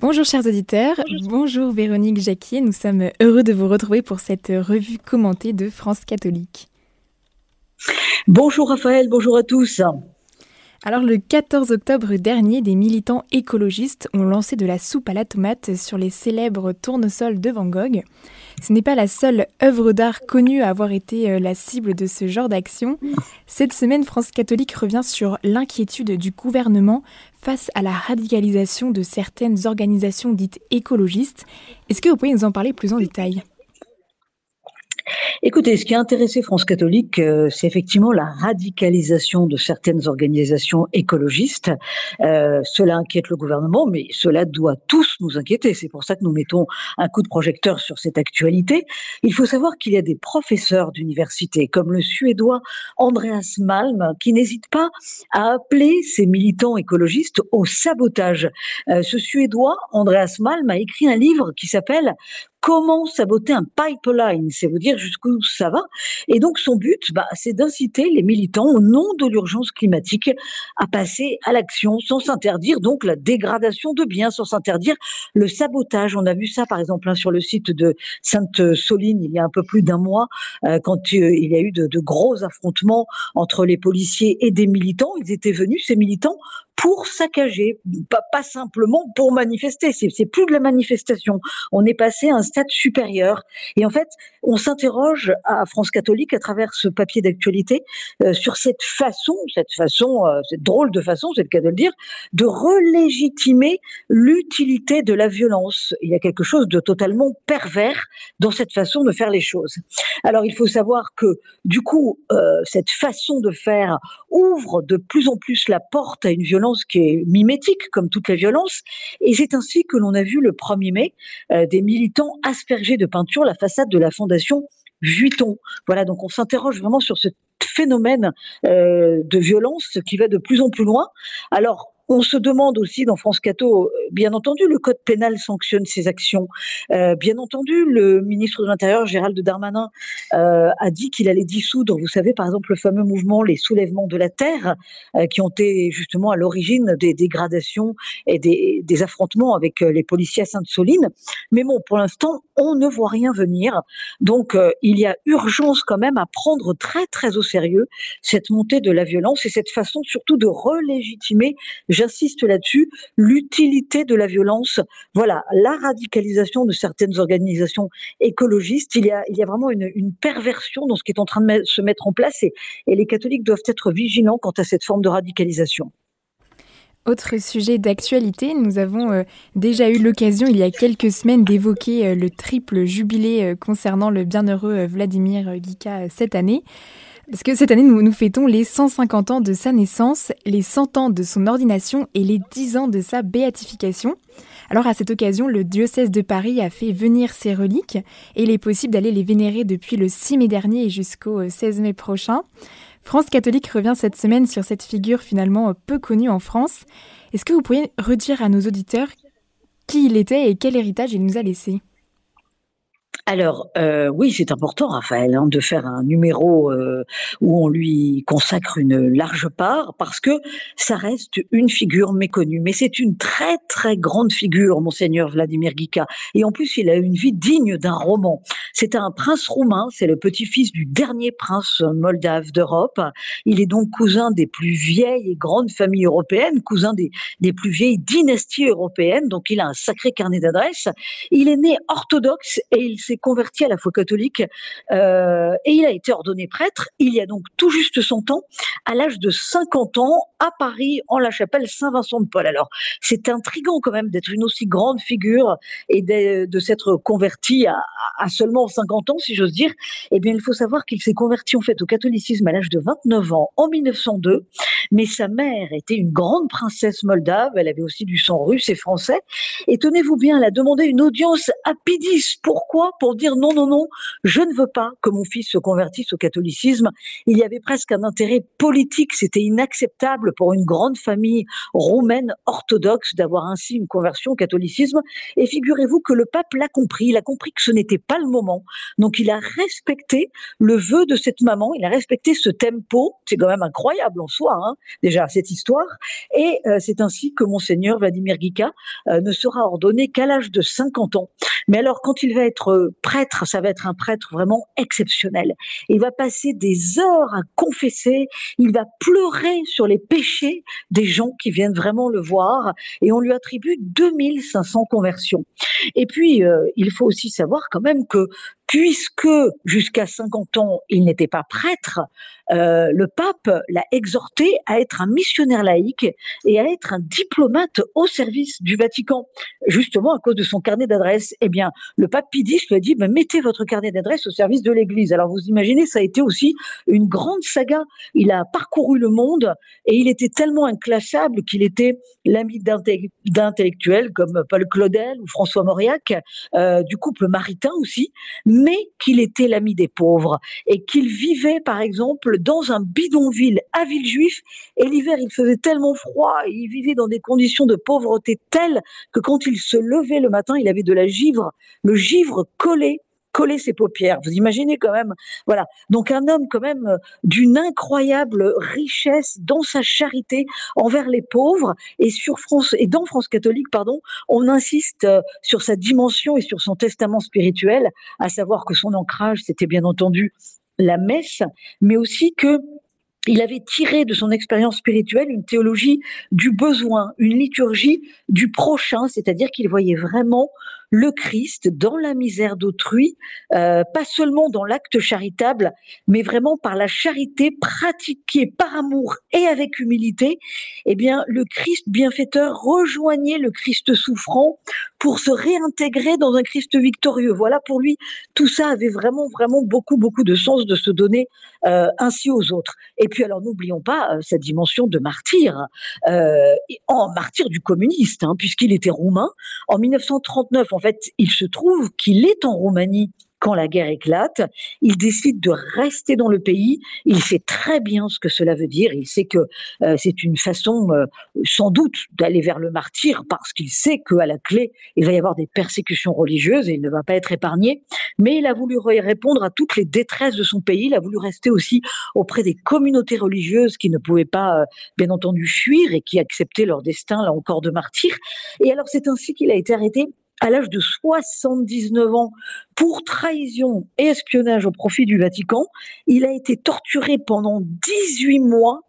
Bonjour chers auditeurs, bonjour, Véronique Jacquier, nous sommes heureux de vous retrouver pour cette revue commentée de France catholique. Bonjour Raphaël, bonjour à tous. Alors le 14 octobre dernier, des militants écologistes ont lancé de la soupe à la tomate sur les célèbres tournesols de Van Gogh. Ce n'est pas la seule œuvre d'art connue à avoir été euh, la cible de ce genre d'action. Cette semaine, France catholique revient sur l'inquiétude du gouvernement face à la radicalisation de certaines organisations dites écologistes. Est-ce que vous pouvez nous en parler plus en détail? Écoutez, ce qui a intéressé France catholique, euh, c'est effectivement la radicalisation de certaines organisations écologistes. Euh, cela inquiète le gouvernement, mais cela doit tous nous inquiéter. C'est pour ça que nous mettons un coup de projecteur sur cette actualité. Il faut savoir qu'il y a des professeurs d'université, comme le Suédois Andreas Malm, qui n'hésitent pas à appeler ces militants écologistes au sabotage. Euh, ce Suédois, Andreas Malm, a écrit un livre qui s'appelle comment saboter un pipeline, c'est vous dire jusqu'où ça va. Et donc son but, bah, c'est d'inciter les militants au nom de l'urgence climatique à passer à l'action sans s'interdire donc la dégradation de biens, sans s'interdire le sabotage. On a vu ça par exemple hein, sur le site de Sainte-Soline il y a un peu plus d'un mois, euh, quand euh, il y a eu de, de gros affrontements entre les policiers et des militants. Ils étaient venus, ces militants, pour saccager, pas, pas simplement pour manifester. C'est plus de la manifestation. On est passé à un stade supérieur. Et en fait, on s'interroge à France catholique à travers ce papier d'actualité euh, sur cette façon, cette façon, euh, cette drôle de façon, c'est le cas de le dire, de relégitimer l'utilité de la violence. Il y a quelque chose de totalement pervers dans cette façon de faire les choses. Alors, il faut savoir que, du coup, euh, cette façon de faire ouvre de plus en plus la porte à une violence qui est mimétique, comme toutes les violences. Et c'est ainsi que l'on a vu le 1er mai euh, des militants asperger de peinture la façade de la fondation Vuitton. Voilà, donc on s'interroge vraiment sur ce phénomène euh, de violence qui va de plus en plus loin. Alors, on se demande aussi dans France Cato, euh, bien entendu, le code pénal sanctionne ces actions. Euh, bien entendu, le ministre de l'Intérieur, Gérald Darmanin, euh, a dit qu'il allait dissoudre, vous savez, par exemple, le fameux mouvement Les Soulèvements de la Terre, qui ont été justement à l'origine des dégradations et des, des affrontements avec les policiers à Sainte-Soline. Mais bon, pour l'instant, on ne voit rien venir. Donc, il y a urgence quand même à prendre très, très au sérieux cette montée de la violence et cette façon surtout de relégitimer j'insiste là-dessus, l'utilité de la violence. Voilà, la radicalisation de certaines organisations écologistes. Il y a, vraiment une, perversion dans ce qui est en train de se mettre en place et, les catholiques doivent être vigilants quant à cette forme de radicalisation. Autre sujet d'actualité, nous avons euh, déjà eu l'occasion il y a quelques semaines d'évoquer euh, le triple jubilé euh, concernant le bienheureux Vladimir Gika cette année. Parce que cette année, nous, fêtons les 150 ans de sa naissance, les 100 ans de son ordination et les 10 ans de sa béatification. Alors à cette occasion, le diocèse de Paris a fait venir ses reliques et il est possible d'aller les vénérer depuis le 6 mai dernier jusqu'au 16 mai prochain. France catholique revient cette semaine sur cette figure finalement peu connue en France. Est-ce que vous pourriez redire à nos auditeurs qui il était et quel héritage il nous a laissé? Alors euh, oui, c'est important, Raphaël, hein, de faire un numéro euh, où on lui consacre une large part, parce que ça reste une figure méconnue. Mais c'est une très très grande figure, monseigneur Vladimir Guica. Et en plus, il a une vie digne d'un roman. C'est un prince roumain, c'est le petit-fils du dernier prince moldave d'Europe. Il est donc cousin des plus vieilles et grandes familles européennes, cousin des, des plus vieilles dynasties européennes. Donc il a un sacré carnet d'adresses. Il est né orthodoxe et il s'est converti à la foi catholique euh, et il a été ordonné prêtre il y a donc tout juste son temps, à l'âge de 50 ans, à Paris, en la chapelle Saint-Vincent de Paul. Alors, c'est intrigant quand même d'être une aussi grande figure et de, s'être converti à, à, seulement 50 ans, si j'ose dire. Eh bien, il faut savoir qu'il s'est converti en fait au catholicisme à l'âge de 29 ans, en 1902. Mais sa mère était une grande princesse moldave. Elle avait aussi du sang russe et français. Et tenez-vous bien, elle a demandé une audience à Pidis. Pourquoi? Pour dire non, non, non, je ne veux pas que mon fils se convertisse au catholicisme. Il y avait presque un intérêt politique. C'était inacceptable pour une grande famille roumaine orthodoxe d'avoir ainsi une conversion au catholicisme. Et figurez-vous que le pape l'a compris. Il a compris que ce n'était pas le moment. Donc il a respecté le vœu de cette maman. Il a respecté ce tempo. C'est quand même incroyable en soi, hein, déjà, cette histoire. Et euh, c'est ainsi que monseigneur Vladimir Guica euh, ne sera ordonné qu'à l'âge de 50 ans. Mais alors, quand il va être euh, prêtre, ça va être un prêtre vraiment exceptionnel. Il va passer des heures à confesser, il va pleurer sur les péchés des gens qui viennent vraiment le voir, et on lui attribue 2500 conversions. Et puis, euh, il faut aussi savoir quand même que puisque jusqu'à 50 ans, il n'était pas prêtre, euh, le pape l'a exhorté à être un missionnaire laïque et à être un diplomate au service du Vatican, justement à cause de son carnet d'adresse. Eh bien, le pape Pidis lui a dit, mettez votre carnet d'adresse au service de l'Église. Alors vous imaginez, ça a été aussi une grande saga. Il a parcouru le monde et il était tellement inclassable qu'il était l'ami d'intellectuels comme Paul Claudel ou François Mauriac, euh, du couple maritain aussi qu'il était l'ami des pauvres et qu'il vivait, par exemple, dans un bidonville à Villejuif. Et l'hiver, il faisait tellement froid et il vivait dans des conditions de pauvreté telles que quand il se levait le matin, il avait de la givre, le givre collé coller ses paupières. Vous imaginez quand même, voilà. Donc un homme quand même euh, d'une incroyable richesse dans sa charité envers les pauvres et sur France et dans France catholique, pardon, on insiste euh, sur sa dimension et sur son testament spirituel, à savoir que son ancrage, c'était bien entendu la messe, mais aussi que il avait tiré de son expérience spirituelle une théologie du besoin, une liturgie du prochain, c'est-à-dire qu'il voyait vraiment le Christ dans la misère d'autrui, euh, pas seulement dans l'acte charitable, mais vraiment par la charité pratiquée par amour et avec humilité, eh bien, le Christ bienfaiteur rejoignait le Christ souffrant pour se réintégrer dans un Christ victorieux. Voilà, pour lui, tout ça avait vraiment, vraiment beaucoup, beaucoup de sens de se donner euh, ainsi aux autres. Et puis, alors, n'oublions pas euh, cette dimension de martyr, en martyr du communiste, hein, puisqu'il était roumain. En 1939, en fait, il se trouve qu'il est en Roumanie quand la guerre éclate, il décide de rester dans le pays. Il sait très bien ce que cela veut dire. Il sait que euh, c'est une façon, euh, sans doute, d'aller vers le martyr parce qu'il sait qu'à la clé, il va y avoir des persécutions religieuses et il ne va pas être épargné. Mais il a voulu répondre à toutes les détresses de son pays. Il a voulu rester aussi auprès des communautés religieuses qui ne pouvaient pas, euh, bien entendu, fuir et qui acceptaient leur destin, là encore, de martyr. Et alors, c'est ainsi qu'il a été arrêté à l'âge de 79 ans pour trahison et espionnage au profit du Vatican. Il a été torturé pendant 18 mois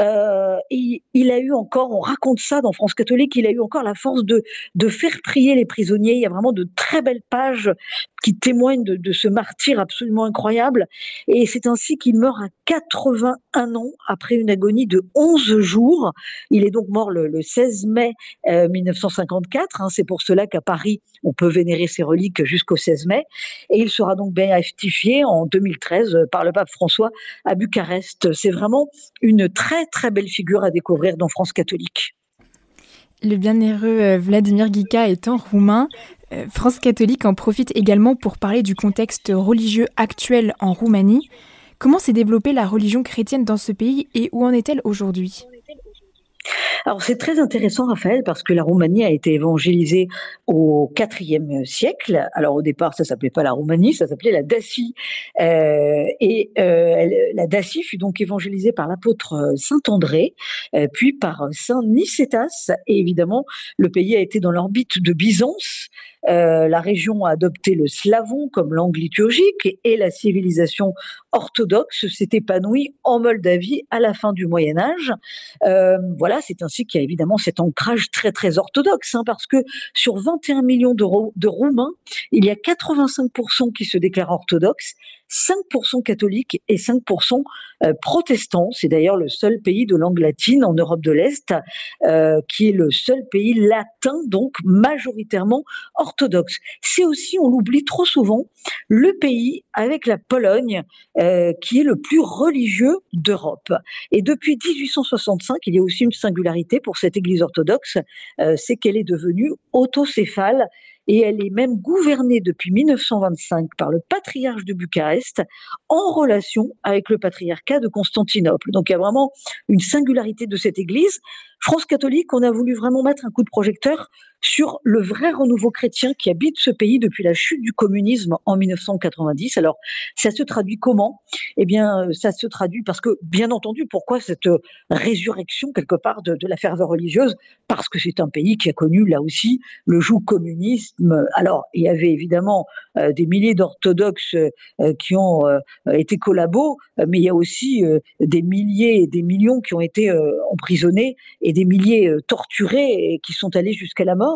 euh, il a eu encore, on raconte ça dans France catholique, il a eu encore la force de, faire prier les prisonniers. Il y a vraiment de très belles pages qui témoignent de, de ce martyr absolument incroyable. Et c'est ainsi qu'il meurt à 81 ans après une agonie de 11 jours. Il est donc mort le, 16 mai 1954. Euh, hein. c'est pour cela qu'à Paris, on peut vénérer ses reliques jusqu'au 16 mai. Et il sera donc béatifié en 2013 par le pape François à Bucarest. C'est vraiment une très très belle figure à découvrir dans France catholique. Le bienheureux euh, Vladimir Guica étant roumain, euh, France catholique en profite également pour parler du contexte religieux actuel en Roumanie. Comment s'est développée la religion chrétienne dans ce pays et où en est-elle aujourd'hui? Alors c'est très intéressant, Raphaël, parce que la Roumanie a été évangélisée au IVe siècle. Alors au départ, ça s'appelait pas la Roumanie, ça s'appelait la Dacie. Euh, et euh, la Dacie fut donc évangélisée par l'apôtre Saint André, euh, puis par Saint Nicétas. Et évidemment, le pays a été dans l'orbite de Byzance. La région a adopté le slavon comme langue liturgique et la civilisation orthodoxe s'est épanouie en Moldavie à la fin du Moyen Âge. Voilà, c'est ainsi qu'il y a évidemment cet ancrage très très orthodoxe, hein, parce que sur 21 millions de, de Roumains, il y a 85% qui se déclarent orthodoxes 5% catholiques et 5% euh, protestants. C'est d'ailleurs le seul pays de langue latine en Europe de l'Est euh, qui est le seul pays latin, donc majoritairement orthodoxe. C'est aussi, on l'oublie trop souvent, le pays avec la Pologne euh, qui est le plus religieux d'Europe. Et depuis 1865, il y a aussi une singularité pour cette Église orthodoxe, c'est qu'elle est devenue autocéphale et elle est même gouvernée depuis 1925 par le patriarche de Bucarest en relation avec le patriarcat de Constantinople. Donc il y a vraiment une singularité de cette église. France catholique, on a voulu vraiment mettre un coup de projecteur sur le vrai renouveau chrétien qui habite ce pays depuis la chute du communisme en 1990. Alors, ça se traduit comment? Eh bien, ça se traduit parce que, bien entendu, pourquoi cette résurrection quelque part de, la ferveur religieuse? Parce que c'est un pays qui a connu là aussi le joug communisme. Alors, il y avait évidemment euh, des milliers d'orthodoxes euh, qui ont euh, été collabos, mais il y a aussi des milliers et des millions qui ont été emprisonnés et des milliers torturés et qui sont allés jusqu'à la mort.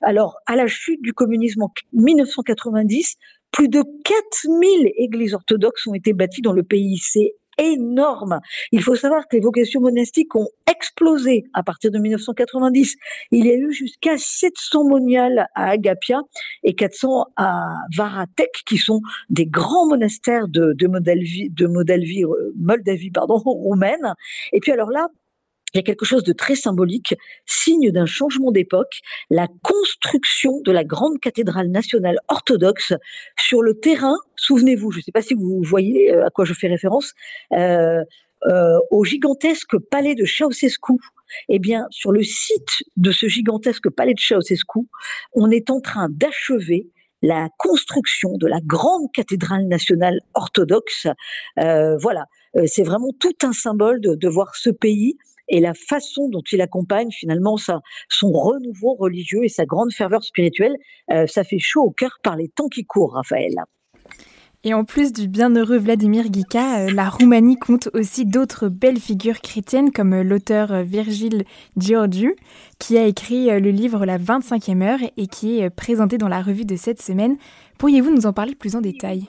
Alors, à la chute du communisme en 1990, plus de 4000 églises orthodoxes ont été bâties dans le pays. C'est énorme. Il faut savoir que les vocations monastiques ont explosé à partir de 1990. Il y a eu jusqu'à 700 moniales à Agapia et 400 à Varatek, qui sont des grands monastères de, Moldavie, de euh, Moldavie pardon, roumaine. Et puis alors là, il y a quelque chose de très symbolique, signe d'un changement d'époque, la construction de la grande cathédrale nationale orthodoxe sur le terrain, souvenez-vous, je ne sais pas si vous voyez euh, à quoi je fais référence, euh, euh, au gigantesque palais de Ceausescu. Eh bien, sur le site de ce gigantesque palais de Ceausescu, on est en train d'achever la construction de la grande cathédrale nationale orthodoxe. voilà, c'est vraiment tout un symbole de, de voir ce pays et la façon dont il accompagne finalement son renouveau religieux et sa grande ferveur spirituelle, euh, ça fait chaud au cœur par les temps qui courent, Raphaël. Et en plus du bienheureux Vladimir Gika, euh, la Roumanie compte aussi d'autres belles figures chrétiennes comme euh, l'auteur Virgile Georgiou, qui a écrit le livre La 25e heure et qui est présenté dans la revue de cette semaine. Pourriez-vous nous en parler plus en détail?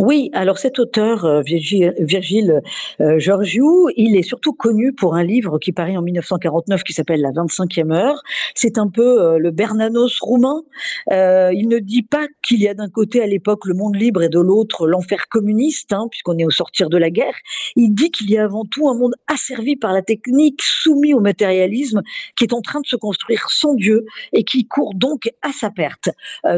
Oui, alors cet auteur, euh, Virgile, euh, Georgiou, il est surtout connu pour un livre qui paraît en 1949 qui s'appelle La 25e heure. C'est un peu euh, le Bernanos roumain. il ne dit pas qu'il y a d'un côté à l'époque le monde libre et de l'autre l'enfer communiste, hein, puisqu'on est au sortir de la guerre. Il dit qu'il y a avant tout un monde asservi par la technique, soumis au matérialisme, qui est en train de se construire sans Dieu et qui court donc à sa perte.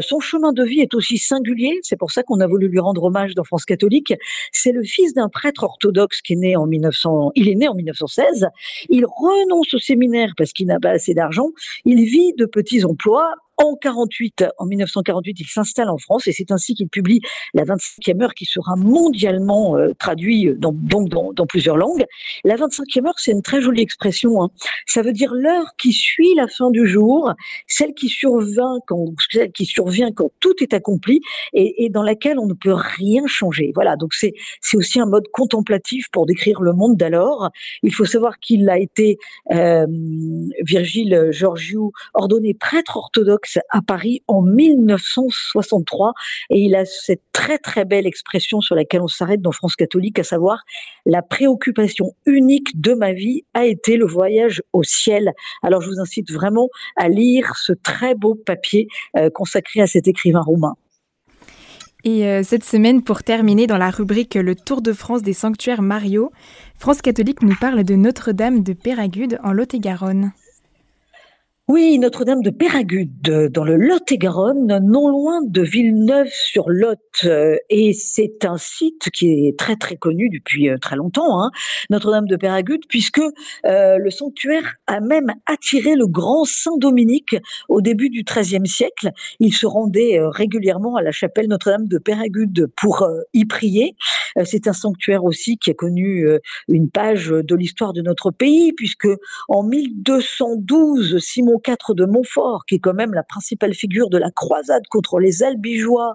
son chemin de vie est aussi singulier, c'est pour ça qu'on a voulu lui rendre hommage dans France catholique. C'est le fils d'un prêtre orthodoxe qui est né en 1900. Il est né en 1916. Il renonce au séminaire parce qu'il n'a pas assez d'argent. Il vit de petits emplois en 48, en 1948, il s'installe en France et c'est ainsi qu'il publie la 25e heure qui sera mondialement euh, traduite dans, donc dans, plusieurs langues. La 25e heure, c'est une très jolie expression. Hein. Ça veut dire l'heure qui suit la fin du jour, celle qui survient quand, celle qui survient quand tout est accompli et, et dans laquelle on ne peut rien changer. Voilà, donc c'est c'est aussi un mode contemplatif pour décrire le monde d'alors. Il faut savoir qu'il a été euh, Virgile Georgiou ordonné prêtre orthodoxe à Paris en 1963 et il a cette très très belle expression sur laquelle on s'arrête dans France catholique, à savoir la préoccupation unique de ma vie a été le voyage au ciel. Alors je vous incite vraiment à lire ce très beau papier euh, consacré à cet écrivain roumain. Et euh, cette semaine, pour terminer dans la rubrique Le Tour de France des sanctuaires Mario, France catholique nous parle de Notre-Dame de Péragude en Lot-et-Garonne. Oui, Notre-Dame de Péragude, dans le Lot-et-Garonne, non loin de Villeneuve-sur-Lot. Euh, et c'est un site qui est très très connu depuis euh, très longtemps, hein, Notre-Dame de Péragude, puisque euh, le sanctuaire a même attiré le grand Saint Dominique au début du XIIIe siècle. Il se rendait régulièrement à la chapelle Notre-Dame de Péragude pour y prier. c'est un sanctuaire aussi qui a connu une page de l'histoire de notre pays, puisque en 1212, Simon De Montfort, qui est quand même la principale figure de la croisade contre les albigeois,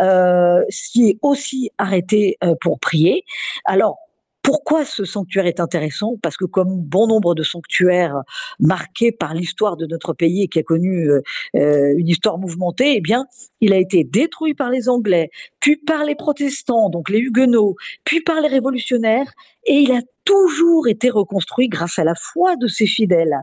euh, s'y est aussi arrêté euh, pour prier. Alors, pourquoi ce sanctuaire est intéressant? Parce que comme bon nombre de sanctuaires marqués par l'histoire de notre pays et qui a connu euh, euh, une histoire mouvementée, eh bien, il a été détruit par les Anglais, puis par les protestants, donc les Huguenots, puis par les révolutionnaires, et il a toujours été reconstruit grâce à la foi de ses fidèles.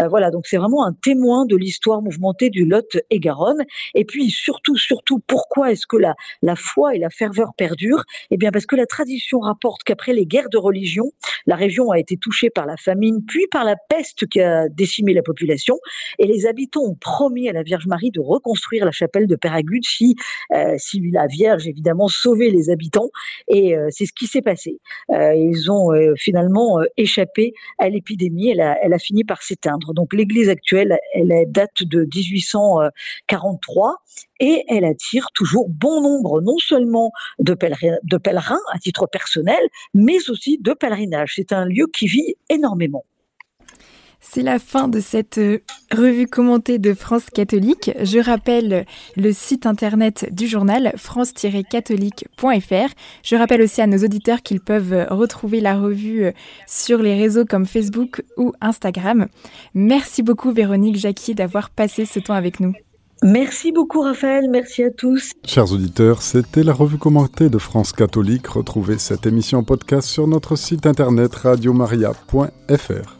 Euh, voilà, donc c'est vraiment un témoin de l'histoire mouvementée du Lot et Garonne. Et puis surtout, surtout, pourquoi est-ce que la, la foi et la ferveur perdurent? Eh bien parce que la tradition rapporte qu'après les guerres de religion, la région a été touchée par la famine, puis par la peste qui a décimé la population, et les habitants ont promis à la Vierge Marie de reconstruire la chapelle de Péragude si, euh, si la Vierge évidemment sauvait les habitants. Et euh, c'est ce qui s'est passé. ils ont finalement euh, échappé à l'épidémie. Elle a, elle a fini par s'éteindre. Donc l'église actuelle, elle date de 1843 et elle attire toujours bon nombre non seulement de pèlerins, de pèlerins à titre personnel, mais aussi de pèlerinage. C'est un lieu qui vit énormément. C'est la fin de cette euh, revue commentée de France catholique. Je rappelle le site internet du journal france-catholique.fr. Je rappelle aussi à nos auditeurs qu'ils peuvent retrouver la revue euh, sur les réseaux comme Facebook ou Instagram. Merci beaucoup Véronique Jacquier d'avoir passé ce temps avec nous. Merci beaucoup Raphaël, merci à tous. Chers auditeurs, c'était la revue commentée de France catholique. Retrouvez cette émission podcast sur notre site internet radiomaria.fr.